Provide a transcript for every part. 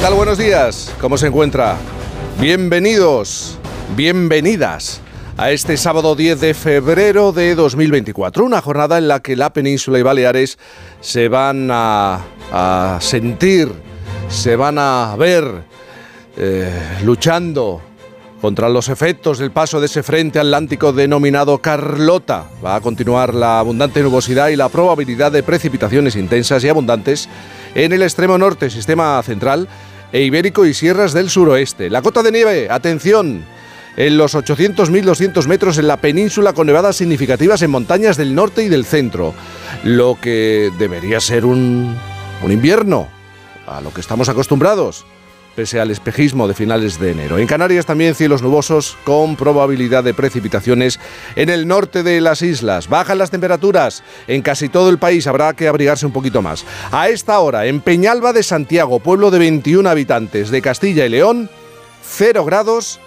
tal? Buenos días. ¿Cómo se encuentra? Bienvenidos, bienvenidas a este sábado 10 de febrero de 2024. Una jornada en la que la península y Baleares se van a, sentir, se van a ver eh, luchando contra los efectos del paso de ese frente atlántico denominado Carlota. Va a continuar la abundante nubosidad y la probabilidad de precipitaciones intensas y abundantes en el extremo norte, sistema central e ibérico y sierras del suroeste. La cota de nieve, atención, en los 800-1200 metros en la península con nevadas significativas en montañas del norte y del centro, lo que debería ser un, un invierno a lo que estamos acostumbrados pese al espejismo de finales de enero. En Canarias también cielos nubosos con probabilidad de precipitaciones en el norte de las islas. Bajan las temperaturas. En casi todo el país habrá que abrigarse un poquito más. A esta hora, en Peñalba de Santiago, pueblo de 21 habitantes de Castilla y León, 0 grados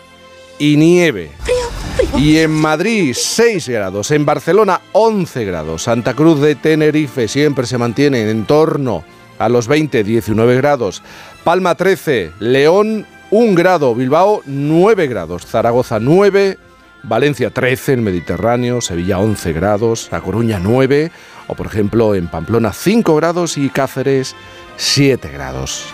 y nieve. Y en Madrid 6 grados, en Barcelona 11 grados, Santa Cruz de Tenerife siempre se mantiene en torno a los 20, 19 grados. Palma 13, León 1 grado, Bilbao 9 grados, Zaragoza 9, Valencia 13 en Mediterráneo, Sevilla 11 grados, La Coruña 9, o por ejemplo en Pamplona 5 grados y Cáceres 7 grados.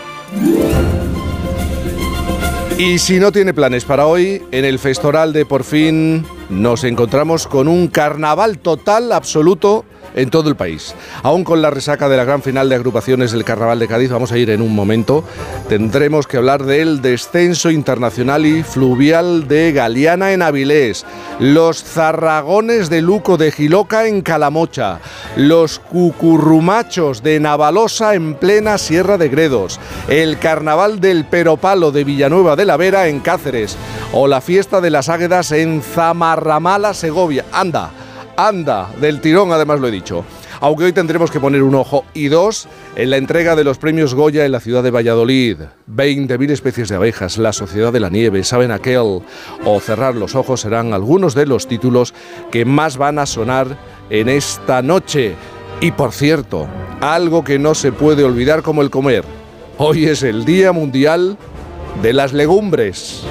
Y si no tiene planes para hoy, en el Festoral de Por fin nos encontramos con un carnaval total, absoluto, en todo el país. Aún con la resaca de la gran final de agrupaciones del Carnaval de Cádiz, vamos a ir en un momento, tendremos que hablar del descenso internacional y fluvial de Galeana en Avilés, los zarragones de Luco de Giloca en Calamocha, los cucurrumachos de Navalosa en plena Sierra de Gredos, el Carnaval del Peropalo de Villanueva de la Vera en Cáceres o la fiesta de las Águedas en Zamarramala, Segovia. Anda, anda, del tirón además lo he dicho. Aunque hoy tendremos que poner un ojo y dos en la entrega de los premios Goya en la ciudad de Valladolid. 20.000 especies de abejas, La Sociedad de la Nieve, Saben Aquel o Cerrar los Ojos serán algunos de los títulos que más van a sonar en esta noche. Y por cierto, algo que no se puede olvidar como el comer. Hoy es el Día Mundial de las Legumbres.